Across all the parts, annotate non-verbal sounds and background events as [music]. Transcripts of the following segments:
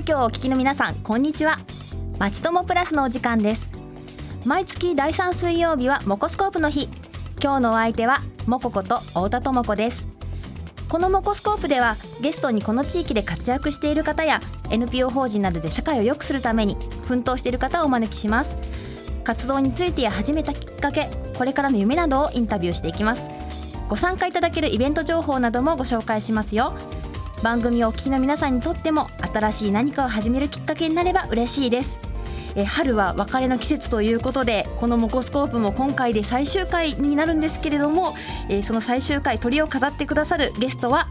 東京をお聞きの皆さんこんにちは。まちともプラスのお時間です。毎月第3水曜日はモコスコープの日。今日のお相手はモコこと太田智子です。このモコスコープではゲストにこの地域で活躍している方や NPO 法人などで社会を良くするために奮闘している方をお招きします。活動についてや始めたきっかけこれからの夢などをインタビューしていきます。ご参加いただけるイベント情報などもご紹介しますよ。番組をお聞きの皆さんにとっても新しい何かを始めるきっかけになれば嬉しいです。え春は別れの季節ということでこのモコスコープも今回で最終回になるんですけれども、えその最終回鳥を飾ってくださるゲストは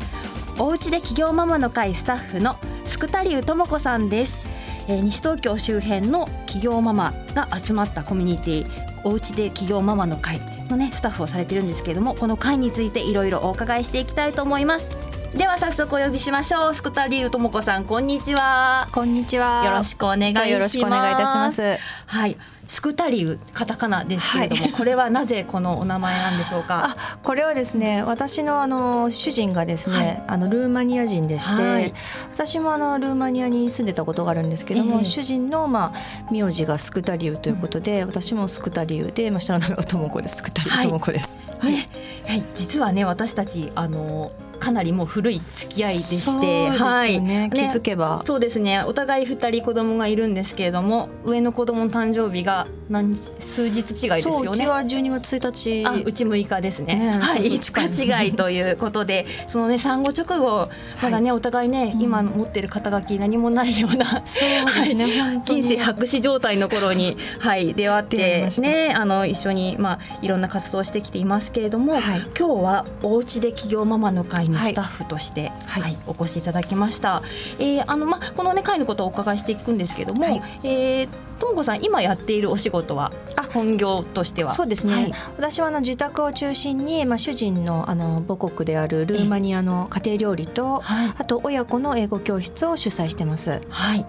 おうちで企業ママの会スタッフのスクタリウ智子さんです、え西東京周辺の企業ママが集まったコミュニティおうちで企業ママの会のねスタッフをされてるんですけれどもこの会についていろいろお伺いしていきたいと思います。では早速お呼びしましょう。スクタリウともこさんこんにちは。こんにちは。よろしくお願いします。よろしくお願いいたしますはい。スクタリウカタカナですけれども、はい、これはなぜこのお名前なんでしょうか？あ、これはですね、私のあの主人がですね、はい、あのルーマニア人でして、はい、私もあのルーマニアに住んでたことがあるんですけども、えー、主人のまあ名字がスクタリウということで、うん、私もスクタリウで、まあ下の名前はともこです。スクタリウともこです。はい、ね、はい、実はね私たちあのかなりもう古い付き合いでして、ね、はい、ね、気づけば。そうですね。お互い二人子供がいるんですけれども上の子供の誕生日が何数日違いですよね。うちは12月1日。あうち6日ですね。ねはい。5日違いということで [laughs] そのね産後直後まだね、はい、お互いね、今持ってる肩書き何もないようなそうですね、はい、人生白紙状態の頃にはい出会ってねあの一緒にまあいろんな活動してきていますけれども、はい、今日はおうちで企業ママの会のスタッフとして、はい、はい、お越しいただきました。えー、あのまあこのね会のことをお伺いしていくんですけども、はい、えー、ともこさん今やっているお仕事は本業としては？そうですね、はい、私はあの自宅を中心に、まあ、主人のあの母国であるルーマニアの家庭料理と、あと親子の英語教室を主催してます。はい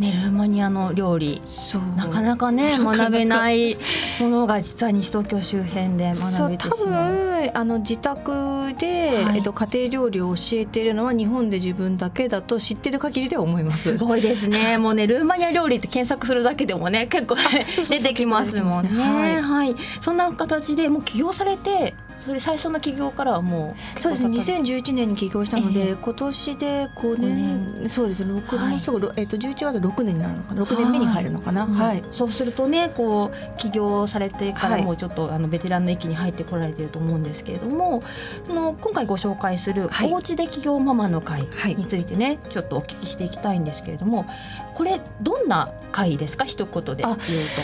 ね、ルーマニアの料理なかなかね学べないものが実は西東京周辺で学べてしまう。多分あの自宅で、はい、えっと、家庭料理を教えているのは日本で自分だけだと知ってる限りでは思います。すごいですね。[laughs] もうねルーマニア料理って検索するだけでもね結構出てきますもんね、はい、はい、そんな形でもう起業されてそれ最初の起業からはもうそうですね。2011年に起業したので、えー、今年で5年。年。そうですね。6年、はい、すぐ、えーと、と11月6年になるのかな。6年目に入るのかな、はい、うん、そうするとねこう起業されてからもうちょっと、はい、あのベテランの域に入ってこられてると思うんですけれどもその今回ご紹介する「おうちで起業ママの会」についてね、ちょっとお聞きしていきたいんですけれどもこれどんな会ですか？一言で言うと。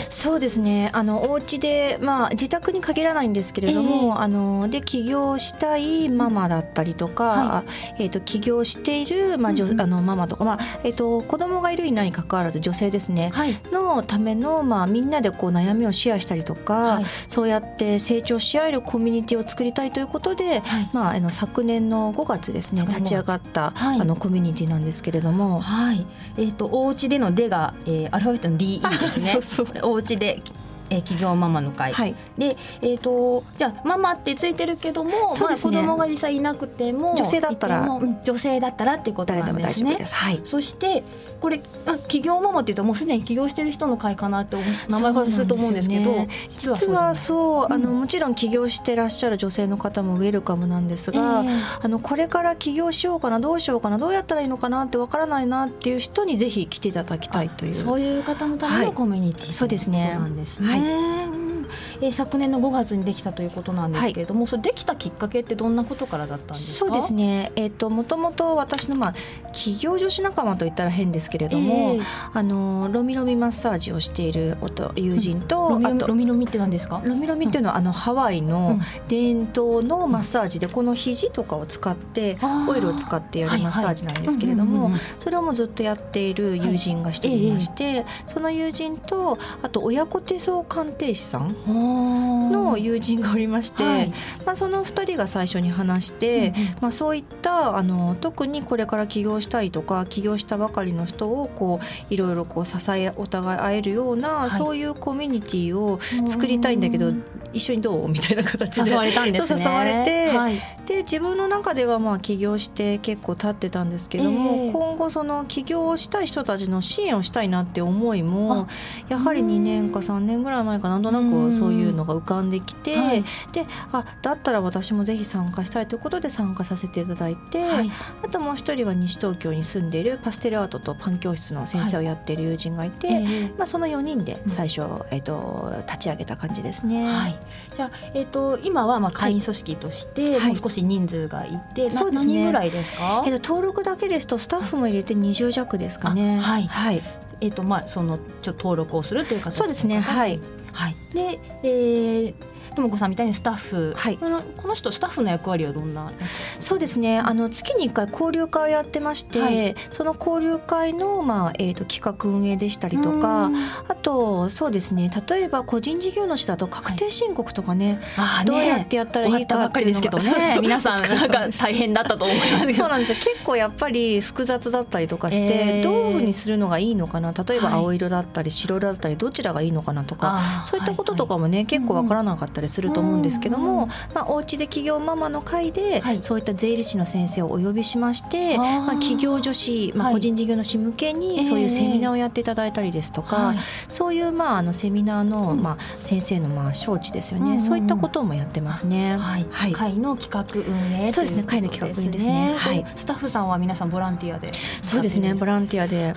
そうですね。あのお家でまあ自宅に限らないんですけれども、えー、あので起業したいママだったりとか、はい、えっ、ー、と起業しているまあ、うん、あのママとかまあえっ、ー、と子供がいるいないに関わらず女性ですね、はい、のためのまあみんなでこう悩みをシェアしたりとか、はい、そうやって成長し合えるコミュニティを作りたいということで、まああの昨年の5月ですね立ち上がった、あのコミュニティなんですけれども、はい、えっ、とお家での「で」が、えー、アルファベットの DE ですね。そうそう。お家でえー、企業ママの会、はい、で、えーと、じゃあママってついてるけども、ね、まあ、子供が実際いなくても女性だったら。女性だったらっていうことなんですね。す。はい、そしてこれあ企業ママっていうともうすでに起業してる人の会かなって名前からすると思うんですけど、ね、実はそう、うん、あのもちろん起業してらっしゃる女性の方もウェルカムなんですが、えー、あのこれから起業しようかなどうしようかなどうやったらいいのかなってわからないなっていう人にぜひ来ていただきたいという。そういう方のためのコミュニティ、はい、そうですね。なんですね。はいね。えー、昨年の5月にできたということなんですけれども、はい、それできたきっかけってどんなことからだったんですそうですね、えーと、もともと私の、まあ、企業女子仲間といったら変ですけれども、えー、あのロミロミマッサージをしている友人と、うん、あとロミロミって何ですか？ロミロミっていうのは、うん、あのハワイの伝統のマッサージで、この肘とかを使ってオイルを使ってやるマッサージなんですけれどもそれをもずっとやっている友人が一人いまして、はいえ。ー、その友人とあと親子手相鑑定士さんの友人がおりまして、はい、まあ、その2人が最初に話して、うんうん、まあ、そういったあの特にこれから起業したいとか起業したばかりの人をこういろいろこう支えお互い会えるような、はい、そういうコミュニティを作りたいんだけど一緒にどう？みたいな形で誘われたんですね。誘われて、はい、で自分の中ではまあ起業して結構経ってたんですけども、えー今後その起業をしたい人たちの支援をしたいなって思いもやはり2年か3年ぐらい前かなんとなくそういうのが浮かんできて、はい。であだったら私もぜひ参加したいということで参加させていただいて、はい。あともう一人は西東京に住んでいるパステルアートとパン教室の先生をやっている友人がいて、えーまあ、その4人で最初、えっと立ち上げた感じですね。はい、じゃあ、えっ、と、今はまあ会員組織として、はい。もう少し人数がいて、なそうですね何人ぐらいですか？えっと、登録だけですとスタッフも入れて20弱ですかね。あはいはい、えっ、と、まあ、その、ちょ登録をするという形そうですね。はい。はい。で、えー、ともこさんみたいにスタッフ、はい。このこの人スタッフの役割はどんな？そうですね。あの月に1回交流会をやってまして、はい。その交流会のまあえっ、と企画運営でしたりとかうん、あとそうですね。例えば個人事業主だと確定申告とかね、あーどうやってやったらいいかっていうのが終わったばっかりですけどね。[laughs] 皆さんなんか大変だったと思いますそうなんですよ。結構やっぱり複雑だったりとかして、えー。どういうふうにするのがいいのかな？例えばはい。青色だったり白色だったりどちらがいいのかなとか、そういったこととかもね、結構わからなかったりすると思うんですけども、うんまあ、お家で企業ママの会で、はい。そういった税理士の先生をお呼びしましてまあ、企業女子、まあ、はい個人事業主向けえにーそういうセミナーをやっていただいたりですとか、はいそういうまああのセミナーの、まあ、先生のまあ招致ですよね、そういったこともやってますね。はい、はい。会の企画運営そうですね。会の企画運営ですね。はい。スタッフさんは皆さんボランティアでそうですね。ボランティアで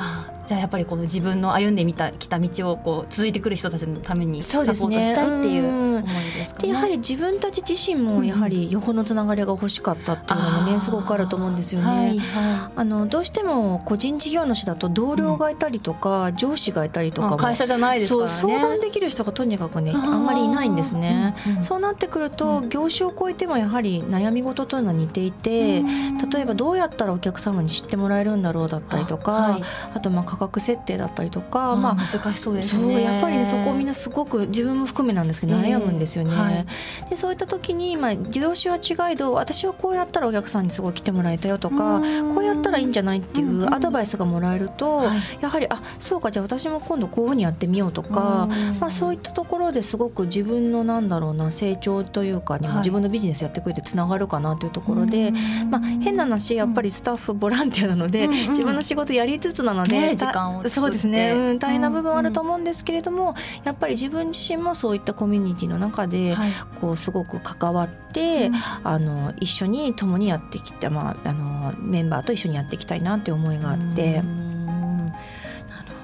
じゃあやっぱりこの自分の歩んでみた来た道をこう続いてくる人たちのためにサポートそうですね。したいっていううん。思いですかね。でやはり自分たち自身もやはり横のつながりが欲しかったっていうのもねすごくあると思うんですよね。はいはあのどうしても個人事業主だと同僚がいたりとか、上司がいたりとか会社じゃないですね。そう相談できる人がとにかくねあんまりいないんですね。うんうん。そうなってくると、業種を超えてもやはり悩み事というのは似ていて、例えばどうやったらお客様に知ってもらえるんだろうだったりとかあ,、はい。とまあ価格設定だったりとか、あまあ難しそうですね。やっぱりねそこをみんなすごく自分も含めなんですけどええ悩むんですよね。はい。でそういった時に、まあ、業種は違いど私はこうやったらお客さんにすごい来てもらえたよとかうん。こうやったらいいんじゃないっていうアドバイスがもらえると、はい。やはりあそうかじゃあ私も今度こういうふうにやってみようとか、うん。まあ、そういったところですごく自分のなんだろうな成長というかにもはい。自分のビジネスやってくれてつながるかなというところで。まあ、変な話やっぱりスタッフボランティアなので、自分の仕事やりつつなので、時間をそうですね、うん、大変な部分はあるとうん思うんですけれども、やっぱり自分自身もそういったコミュニティの中で、はい。こうすごく関わって、うん。あの一緒に共にやってきた、まあ、あのメンバーと一緒にやっていきたいなって思いがあって。うん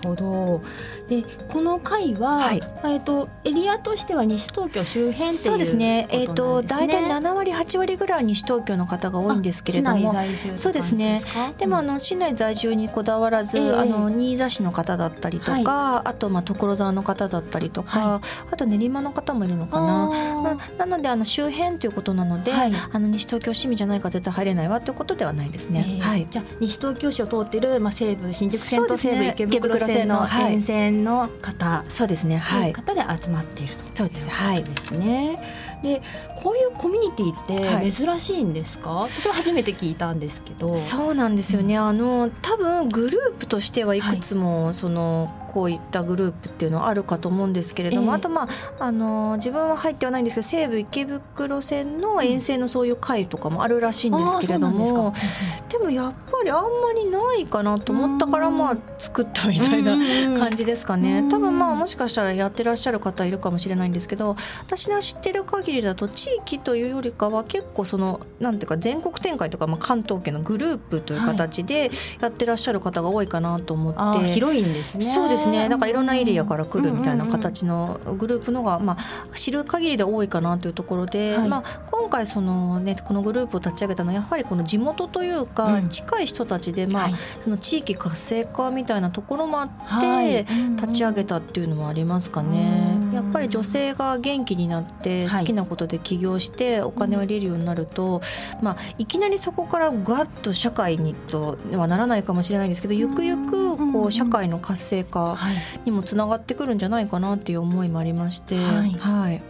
ほど。でこの会は、はい。えっ、とエリアとしては西東京周辺っていうそうですね。えっ、ことと大体七7割8割ぐらい西東京の方が多いんですけれども、そうですね。でもあの市内在住にこだわらず、ええ。あの新座市の方だったりとか、あとまあ所沢の方だったりとか、はあと練馬の方もいるのかな。ななのであの周辺ということなので、はい。あの西東京市民じゃないから絶対入れないわということではないですね。はい。じゃあ西東京市を通ってる、まあ、西武新宿線と西武池袋線の沿線の方、そうですね。はい。方で集まっていると。そうです。はい。ですね。でこういうコミュニティって珍しいんですか、私は初めて聞いたんですけどそうなんですよね、あの多分グループとしてはいくつも、そのこういったグループっていうのはあるかと思うんですけれども、ええ。あとまああの自分は入ってはないんですけど西武池袋線の沿線のそういう会とかもあるらしいんですけれどもなんででもやっぱりあんまりないかなと思ったからうん。まあ作ったみたいな感じですかね、うん多分まあもしかしたらやってらっしゃる方いるかもしれないんですけど私が知ってる限りだと地域というよりかは結構そのなんていうか全国展開とか、まあ、関東圏のグループという形でやってらっしゃる方が多いかなと思って。あー広いんですね。そうですね。だからいろんなエリアから来るみたいな形のグループのが、まあ、知る限りで多いかなというところで、はい。まあ、今回その、ね、このグループを立ち上げたのはやはりこの地元というか、うん。近い人たちで、まあはい。その地域活性化みたいなところもあって、はい。立ち上げたっていうのもありますかね。うん。やっぱり女性が元気になってはい。好きなことで起業してお金を入れるようになると、まあ、いきなりそこからガッと社会にとはならないかもしれないんですけどゆくゆくこう社会の活性化はい。にもつながってくるんじゃないかなっていう思いもありまして、はい。はい。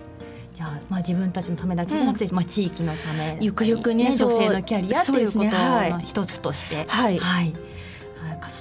じゃあ、まあ、自分たちのためだけじゃなくて、まあ、地域のためゆくゆくね女性のキャリアっていうことそうですねはい。の一つとして、はい。はい、あ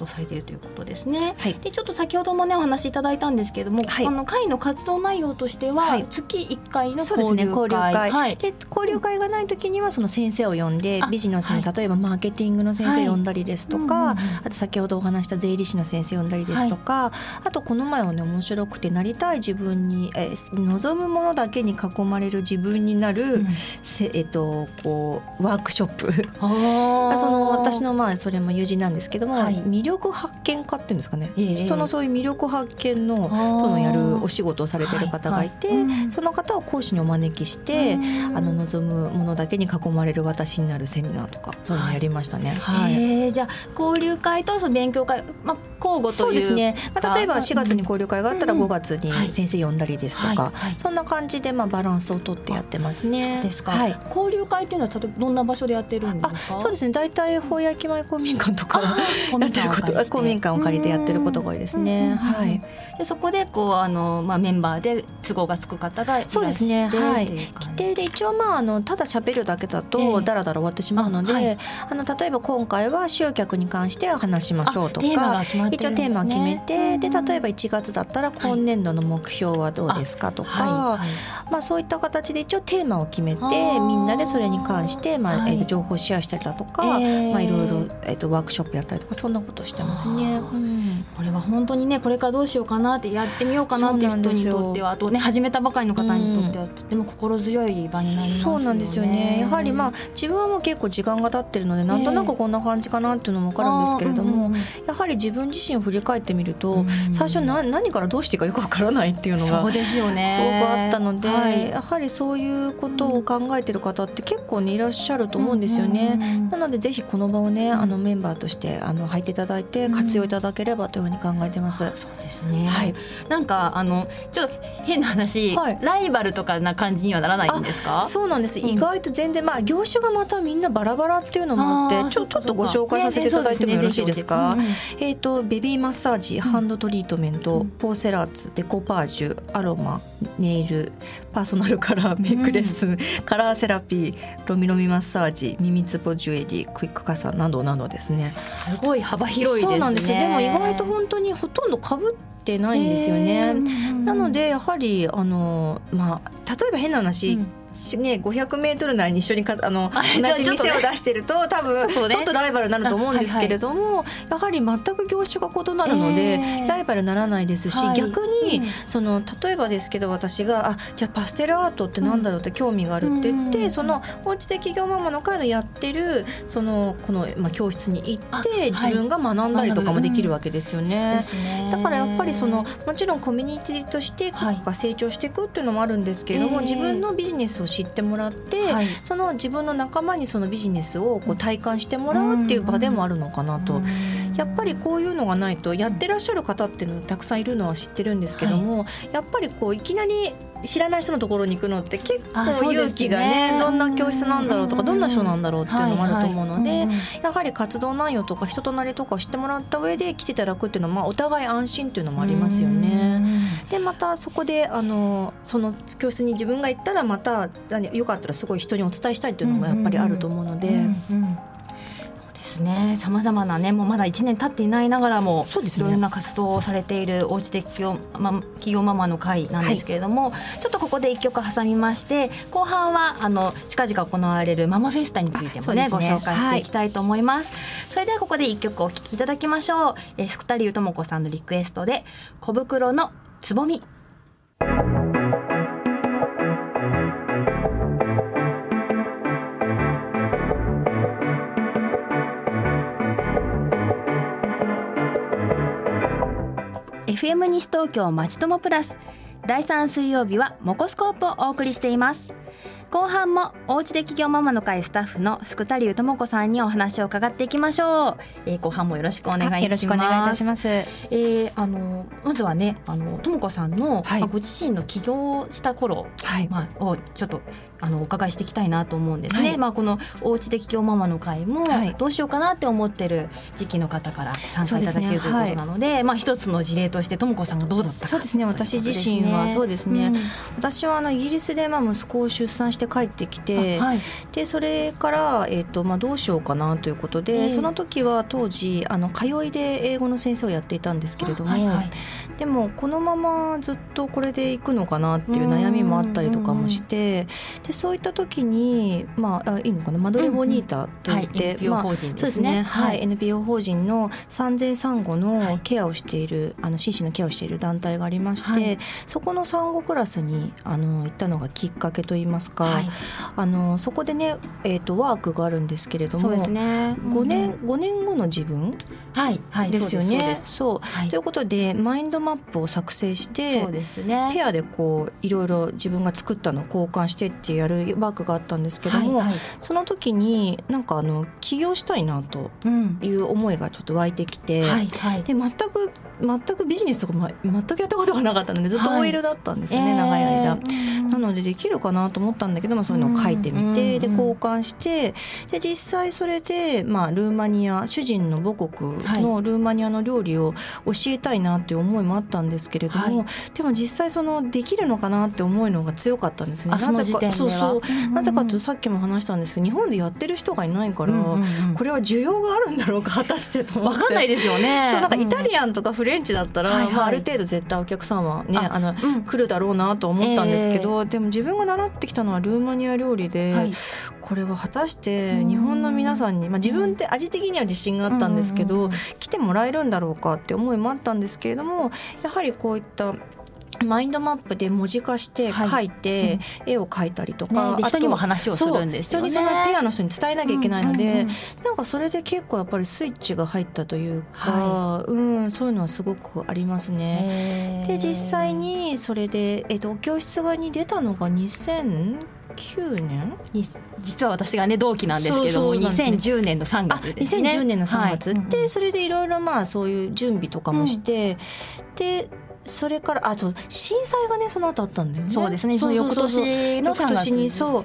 活活動されているということですね。はい。でちょっと先ほどもねお話しいただいたんですけれども、はい。あの会の活動内容としては、はい。月1回の交流会、はい、で交流会がない時にはその先生を呼んであビジネスに、はい。例えばマーケティングの先生呼んだりですとか、あと先ほどお話した税理士の先生呼んだりですとか、あとこの前はね面白くてなりたい自分に、えー望むものだけに囲まれる自分になる、うん。せえっとこうワークショップ。[laughs] その私のまあそれも友人なんですけども、はい。魅力発見家っていうんですかね、ええ。人のそういう魅力発見のそのやるお仕事をされてる方がいて、はい。はいうん。その方を講師にお招きして、うん。あの望むものだけに囲まれる私になるセミナーとかそういうのやりましたね。はい。えーじゃあ交流会とその勉強会、まあ、交互というそうですね、まあ、例えば4月に交流会があったらうん5月に先生呼んだりですとか、はい。はい。そんな感じでまあバランスをとってやってますね。ですか、はい。交流会っていうのは例えばどんな場所でやってるんであすか？そうですね。大体本屋駅前公民館とかあやってること公民館を借りてやってることが多いですね。はい。でそこでこうあの、まあ、メンバーで都合がつく方がそうですね。はい。規定で一応まああのただ喋るだけだえとえだらだら終わってしまうので、あの例えば今回は集客に関しては話しましょうとか一応テーマを決めて、でうん例えば1月だったら今年度の目標はどうですかとか、はい。はい。まあそういった形で一応テーマを決めてみんなでそれに関してまあ、情報シェアしたりだとか、ええまあいろいろえっ、とワークショップやったりとかそんなことしてますね。うん。これは本当にねこれからどうしようかなってやってみようかなっていう人にとってはあとね始めたばかりの方にとってはとても心強い場になりますよね。そうなんですよね。やはりまあ自分はもう結構時間が経ってるのでなんとなくこんな感じかなっていうのも分かるんですけれども、うんうんうんやはり自分自身を振り返ってみると、うん最初な何からどうしていいかよく分からないっていうのがそうですよね。すごくあったので、はい。やはりそういうことを考えてる方って結構ねいらっしゃると思うんですよね。うんうんうん。なのでぜひこの場をねあのメンバーとしてあの入っていただいて活用いただければというふうに考えてます。そうですね。はい。なんかあのちょっと変な話、はい。ライバルとかな感じにはならないんですか？そうなんです、うん。意外と全然まあ業種がまたみんなバラバラっていうのもあってちょちょっとご紹介させていただいてもよろしいですか？そうね。ぜえー、とベビーマッサージ、ハンドトリートメント、うん。ポーセラーツデコパージュアロマネイルパーソナルカラーメイクレッスン、カラーセラピーロミロミマッサージ耳つぼジュエリークイックカサなどなどですね。すごい幅広いですね。そうなんですよでも意外と本当にほとんど被ってないんですよね。なのでやはりあのまあ例えば変な話、うんね500メートル内に一緒にかあのあ同じ店を出してると多分ちょっとライバルになると思うんですけれども、やはり全く業種が異なるので、えーライバルにならないですし、はい。逆に、うん。その例えばですけど私があじゃあパステルアートってなんだろうって興味があるって言って、うんそのおうちで企業ママの会のやってるそのこの、まあ、教室に行あって自分が学んだりとかもできるわけですよね。だからやっぱりそのもちろんコミュニティとして成長していくっていうのもあるんですけれども、えー自分のビジネスを知ってもらって、はい。その自分の仲間にそのビジネスをこう体感してもらうっていう場でもあるのかなと。やっぱりこういうのがないとやってらっしゃる方っていうのたくさんいるのは知ってるんですけども、やっぱりこういきなり知らない人のところに行くのって結構勇気がねどんな教室なんだろうとかうん。どんな人なんだろうっていうのもあると思うので、やはり活動内容とか人となりとかを知ってもらった上で来ていただくっていうのは、まあ、お互い安心っていうのもありますよね。でまたそこであのその教室に自分が行ったらまた何よかったらすごい人にお伝えしたいっていうのもやっぱりあると思うので。ですね。さまざまなね、もうまだ1年経っていないながらも、そうですねいろんな活動をされているおうち的企業,、ま、企業ママの会なんですけれども、ちょっとここで一曲挟みまして、後半はあの近々行われるママフェスタについてもねねご紹介していきたいと思います。それではここで一曲お聴きいただきましょう。えー、スクタリューともこさんのリクエストで小袋のつぼみ。FM 西東京まちともプラス。第3水曜日はモコスコープをお送りしています。後半もおうちで企業ママの会スタッフのスクタリューともこさんにお話を伺っていきましょう、えー後半もよろしくお願いします。よろしくお願いいたします。えーあのまずはねあのともこさんの、はい。まあご自身の起業した頃、はい。まあ、をちょっとあのお伺いしていきたいなと思うんですね。はい。まあこのおうちで企業ママの会も、はい。どうしようかなって思ってる時期の方から参加いただける、ねということなので、まあ一つの事例としてともこさんがどうだったかそうですね。私自身はそうですね、私はあのイギリスでまあ息子を出産しして帰ってきて、はい、でそれから、えーとまあ、どうしようかなということで、えー、その時は当時あの通いで英語の先生をやっていたんですけれども、はいはい、でもこのままずっとこれでいくのかなっていう悩みもあったりとかもしてでそういった時に、まあ、いいのかな？マドレボニータといって、うんうん。はい、まあ、そうですね、はい、NPO 法人の産前産後のケアをしている、あの心身のケアをしている団体がありまして、そこの産後クラスにあの行ったのがきっかけといいますか、はい、あのそこでね、えーと、ワークがあるんですけれどもそうです、ね、5, 年5年後の自分、はいはい、ですよね。そう、ということでマインドマップを作成してそうです、ね、ペアでこういろいろ自分が作ったのを交換してってやるワークがあったんですけども、はいはい、その時になんかあの起業したいなという思いがちょっと湧いてきて、うんはいはい、で全く全くビジネスとか、ま、全くやったことがなかったのでずっと OL だったんですよね、はい、長い間、えー、なのでできるかなと思ったんだけど、まあ、そういうのを書いてみて、で交換してで実際それで、まあ、ルーマニア主人の母国のルーマニアの料理を教えたいなっていう思いもあったんですけれども、はい、でも実際そのできるのかなって思うのが強かったんですね。なぜかそうそう。なぜかとさっきも話したんですけど日本でやってる人がいないから、これは需要があるんだろうか果たしてと思って。分かんないですよね。[laughs] そうなんかイタリアンとかフレンチだったら、まあ、ある程度絶対お客さんはねあの、うん、来るだろうなと思ったんですけど、えー、でも自分が習ってきたのはルーマニア料理で、はい、これは果たして日本の皆さんに、まあ、自分って味的には自信があったんですけど、来てもらえるんだろうかって思いもあったんですけれどもやはりこういったマインドマップで文字化して書いて、絵を描いたりとか、ね、人にも話をするんですよね。人にそのペアの人に伝えなきゃいけないので、なんかそれで結構やっぱりスイッチが入ったというか、はい、うんそういうのはすごくありますね。で実際にそれで、えっと、教室側に出たのが2000 9年実は私がね同期なんですけども、ね、2010年の3月ですね。2010年の3月、はい、でそれでいろいろまあそういう準備とかもして、うん、でそれからあそう震災がねその後あったんだよね。そうですね。そう翌年の3月にそう。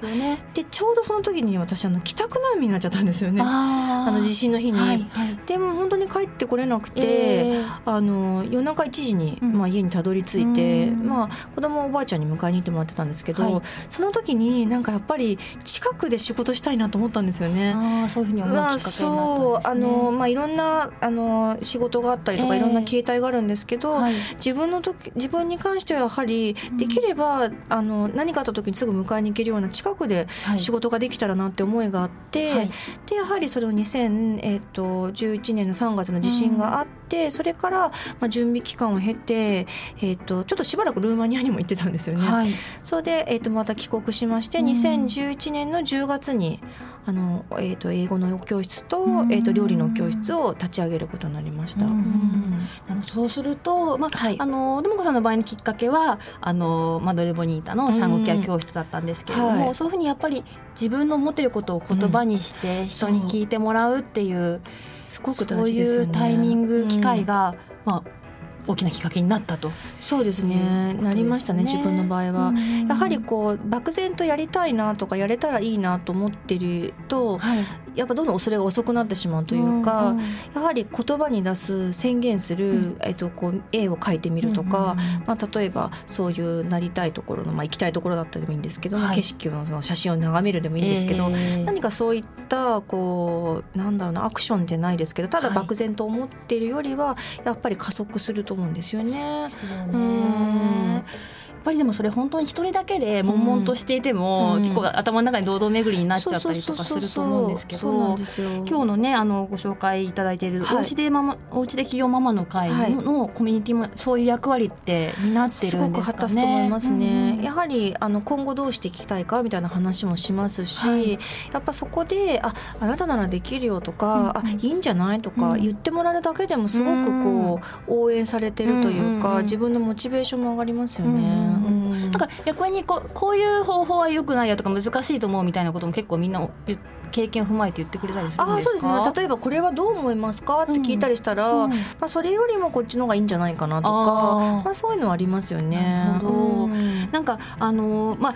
でちょうどその時に私あの帰宅難民になっちゃったんですよね。あの地震の日に、はいはい、でも本当に帰ってこれなくて、えー、あの夜中1時に、まあ家にたどり着いて、うん、まあ子供おばあちゃんに迎えに行ってもらってたんですけど、はい、その時になんかやっぱり近くで仕事したいなと思ったんですよね。あそういうふうに思うきっかけになったんです、ね、まあ、そうあのまあいろんなあの仕事があったりとか、いろんな形態があるんですけど、自分の時自分に関してはやはりできれば、うん、あの何かあった時にすぐ迎えに行けるような近くで仕事ができたらなって思いがあって、はい、でやはりそれを2011年の3月の地震があって。それから、まあ、準備期間を経て、えーと、ちょっとしばらくルーマニアにも行ってたんですよね。はい、それで、えーと、また帰国しまして、うん、2011年の10月にあの、えーと、英語の教室と,、えー、と料理の教室を立ち上げることになりました。うん。うん、そうすると、まあはい、あのでもこさんの場合のきっかけはあのマドレボニータの産後ケア教室だったんですけれども、はい、そういうふうにやっぱり自分の思ってることを言葉にして人に聞いてもらうっていう、すごく大事ですよね。そういうタイミング機会が、まあ大きなきっかけになったと。そうですね、ね、なりましたね自分の場合は、やはりこう漠然とやりたいなとかやれたらいいなと思ってると、はい、やっぱどんどんそれが遅くなってしまうというか、うんうん、やはり言葉に出す宣言する、うん、えっと、こう絵を描いてみるとか、うんうん、まあ、例えばそういうなりたいところの、まあ、行きたいところだったでもいいんですけど、はい、景色のその写真を眺めるでもいいんですけど、えー、何かそういったこうなんだろうなアクションじゃないですけどただ漠然と思っているよりは、やっぱり加速すると思うんですよね。そうですよねぱりでもそれ本当に一人だけで悶々としていても、うん、結構頭の中に堂々巡りになっちゃったりとかすると思うんですけど今日のねあのご紹介いただいている、はい、おうちでママおうちで企業ママの会の,、のコミュニティもそういう役割って担ってるんですかね？すごく果たすと思いますね。うん、やはりあの今後どうしていきたいかみたいな話もしますし、はい、やっぱそこでああなたならできるよとか、うん、あいいんじゃないとか言ってもらえるだけでもすごくこう、応援されてるというか、自分のモチベーションも上がりますよね。なん。か逆にここういう方法はよくないよとか難しいと思うみたいなことも結構みんな経験を踏まえて言ってくれたりするんですか？あそうですね。例えばこれはどう思いますか？って聞いたりしたら、うん。まあ、それよりもこっちの方がいいんじゃないかなとかまあ、そういうのはありますよね。なるほど、うん、なんかあのまあ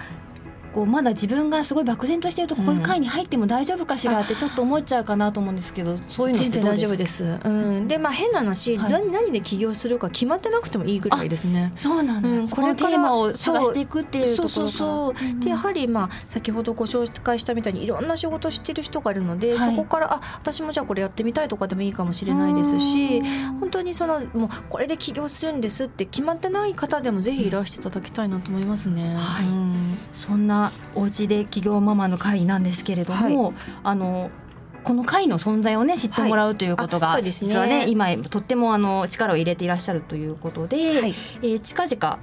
こうまだ自分がすごい漠然としているとこういう会に入っても大丈夫かしらってちょっと思っちゃうかなと思うんですけどそういうのって大丈夫です。うん、でまあ変な話、はい、何何で起業するか決まってなくてもいいぐらいですね。そうなんだ。うん、これテーマを探していくっていうそうそうそう。でやはりまあ先ほどご紹介したみたいにいろんな仕事してる人がいるので、はい、そこからあ私もじゃあこれやってみたいとかでもいいかもしれないですし、本当にそのもうこれで起業するんですって決まってない方でもぜひいらしていただきたいなと思いますね。はい。うん、そんなお家で企業ママの会なんですけれども、はい、あのこの会の存在をね知ってもらうということが、はい。ね、実はね今とってもあの力を入れていらっしゃるということで、はい、えー、近々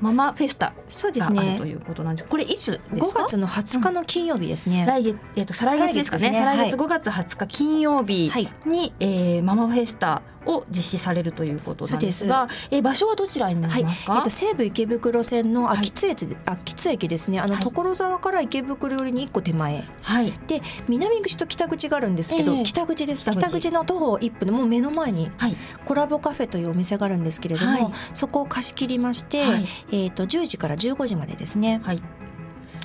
ママフェスタそうですね。ということなんです。これいつですか？5月の20日の金曜日ですね、うん、来月、えーと、再来月ですかね。再来月,、5月20日金曜日に、はい、えー、ママフェスタを実施されるということなんですが、す。え場所はどちらになりますか、はい、えっと、西武池袋線の秋津駅,、秋津駅ですね。あの、はい、所沢から池袋寄りに一個手前、はい、で南口と北口があるんですけど、えー、北口です。北口。の徒歩1分。でもう目の前に、はい、コラボカフェというお店があるんですけれども、はい、そこを貸し切りまして、はい、えーと、と10時から15時までですね。はい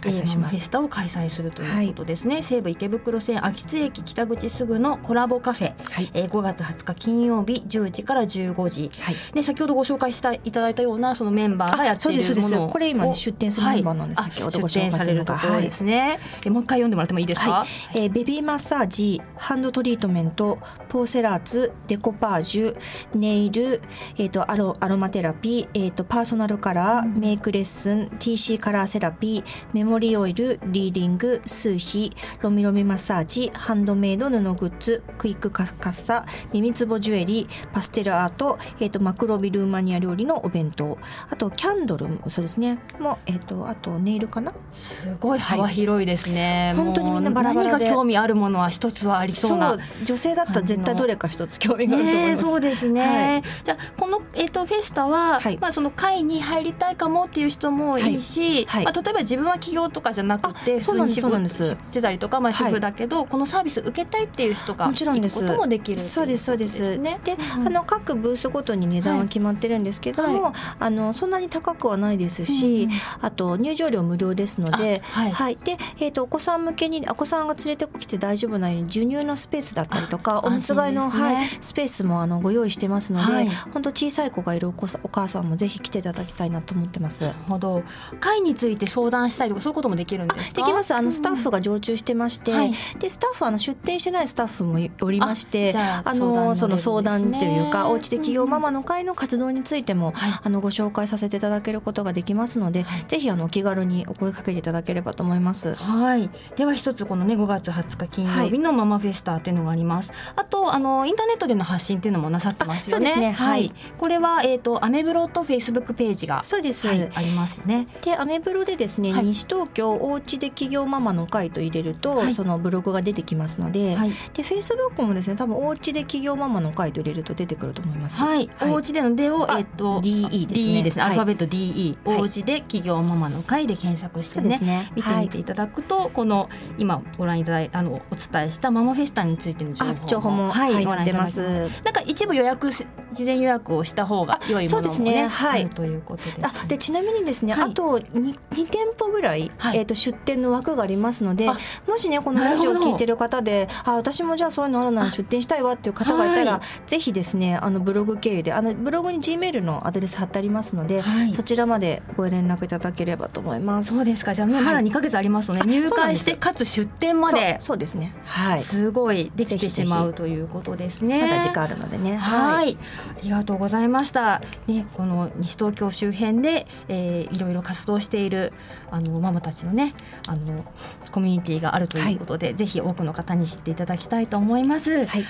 開催します、フェスタを開催するということですね、はい、西武池袋線秋津駅北口すぐのコラボカフェ、はい、えー、5月20日金曜日10時から15時、はい、で先ほどご紹介したいただいたようなそのメンバーがやっているものこれ今、ね、出店するメンバーなんです、はい、先ほどご紹介されるところですね、はい、えもう一回読んでもらってもいいですか、はい、えー、ベビーマッサージハンドトリートメントポーセラーツデコパージュネイル、えーと、アロアロマテラピー、えーと、パーソナルカラー、うん、メイクレッスン TC カラーセラピーメモリーオイルリーディング、数秘、ロミロミマッサージ、ハンドメイド布グッズ、クイックカッサ、耳つぼジュエリー、パステルアート、えっ、ー、と、マクロビルーマニア料理のお弁当、あと、キャンドルも、そうですね、もえっ、ー、と、あと、ネイルかなすごい幅広いですね。はい、本当にみんなバラバラで。興味あるものは一つはありそうな。女性だったら絶対どれか一つ興味があると思います。ね、そうですね。はい、じゃこの、えっ、ー、と、フェスタは、はい、まあ、その会に入りたいかもっていう人もいいし、まあ、例えば自分は起業とかじゃなくて、そうなんです、そうなんです。してたりとか、まあ、主婦だけど、はい、このサービス受けたいっていう人がもちろんです。こともできるそうですそうですで、うん、あの各ブースごとに値段は決まってるんですけども、はい、あのそんなに高くはないですし、うん、あと入場料無料ですので、はい、はい、で、えーと、お子さん向けにお子さんが連れてきて大丈夫なように授乳のスペースだったりとかおむつ替えの、ね、はい、スペースもあのご用意してますので、はい、本当小さい子がいるお子お母さんもぜひ来ていただきたいなと思ってます。なるほど。会について相談したいとかそうこともできるんですできます。あのスタッフが常駐してまして、はい、でスタッフはあの出店してないスタッフもおりましてあのその相談というかおうちで企業ママの会の活動についても、はい、あのご紹介させていただけることができますので、はい、ぜひあのお気軽にお声かけていただければと思います。はい、では一つこのね5月20日金曜日のママフェスタというのがあります。あとあのインターネットでの発信っていうのもなさってますよね。そうですね。はい。これはえっ、ー、とアメブロとフェイスブックページがそうです、はい、ありますね。でアメブロでですね、西東京おうちで企業ママの会と入れると、そのブログが出てきますので、はい、でフェイスブックもですね多分お家で企業ママの会と入れると出てくると思います。はい。はい、お家でのでをえっ、と DE ですね。ですね。アルファベット DE、はい、お家で企業ママの会で検索してね、ね。見てみていただくと、この今ご覧いただいあのお伝えしたママフェスタについての情報情報もはい、ご覧いただます。なんか一部予約事前予約をした方が良いものもね、ね。はい、ということです、ね、あでちなみにですね、あと二二店舗ぐらい、えっ、と出店の枠がありますので、もしねこのラジオを聞いてる方であ私もじゃあそういうのあるなら出店したいわっていう方がいたら、ぜひですねあのブログ経由であのブログに G メールのアドレス貼ってありますので、はい、そちらまでご連絡いただければと思います。そうですか。じゃあ、ね、まだ2か月ありますので、はい、入会してかつ出店まで。そうですね。はい。すごいできてしまうということですね。まだ時間あるのでね。はい。ありがとうございました。ねこの西東京周辺で、えー、いろいろ活動しているあのママたちのねあのコミュニティがあるということで、はい、ぜひ多くの方に知っていただきたいと思います。はい、はい、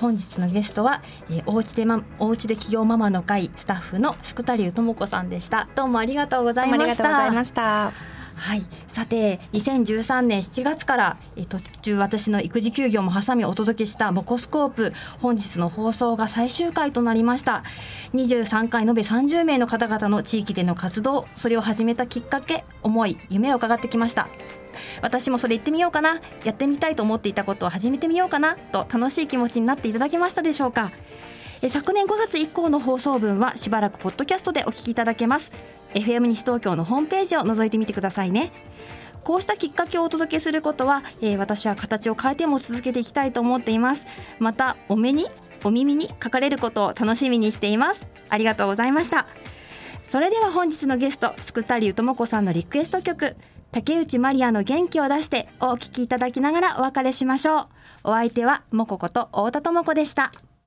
本日のゲストは、えー、おうちでまおうちで企業ママの会スタッフのスクタリュウ智子さんでした。どうもありがとうございました。ありがとうございました。はい、さて2013年7月から、え途中私の育児休業も挟みお届けしたモコスコープ本日の放送が最終回となりました。23回延べ30名の方々の地域での活動それを始めたきっかけ思い夢を伺ってきました。私もそれ行ってみようかな。やってみたいと思っていたことを始めてみようかな。と楽しい気持ちになっていただけましたでしょうか。昨年5月以降の放送分はしばらくポッドキャストでお聞きいただけます。FM 西東京のホームページを覗いてみてくださいね。こうしたきっかけをお届けすることは、えー、私は形を変えても続けていきたいと思っています。またお目にお耳に書かれることを楽しみにしています。ありがとうございました。それでは本日のゲストスクタリュウともこさんのリクエスト曲竹内まりやの元気を出してお聴きいただきながらお別れしましょう。お相手はもここと太田智子でした。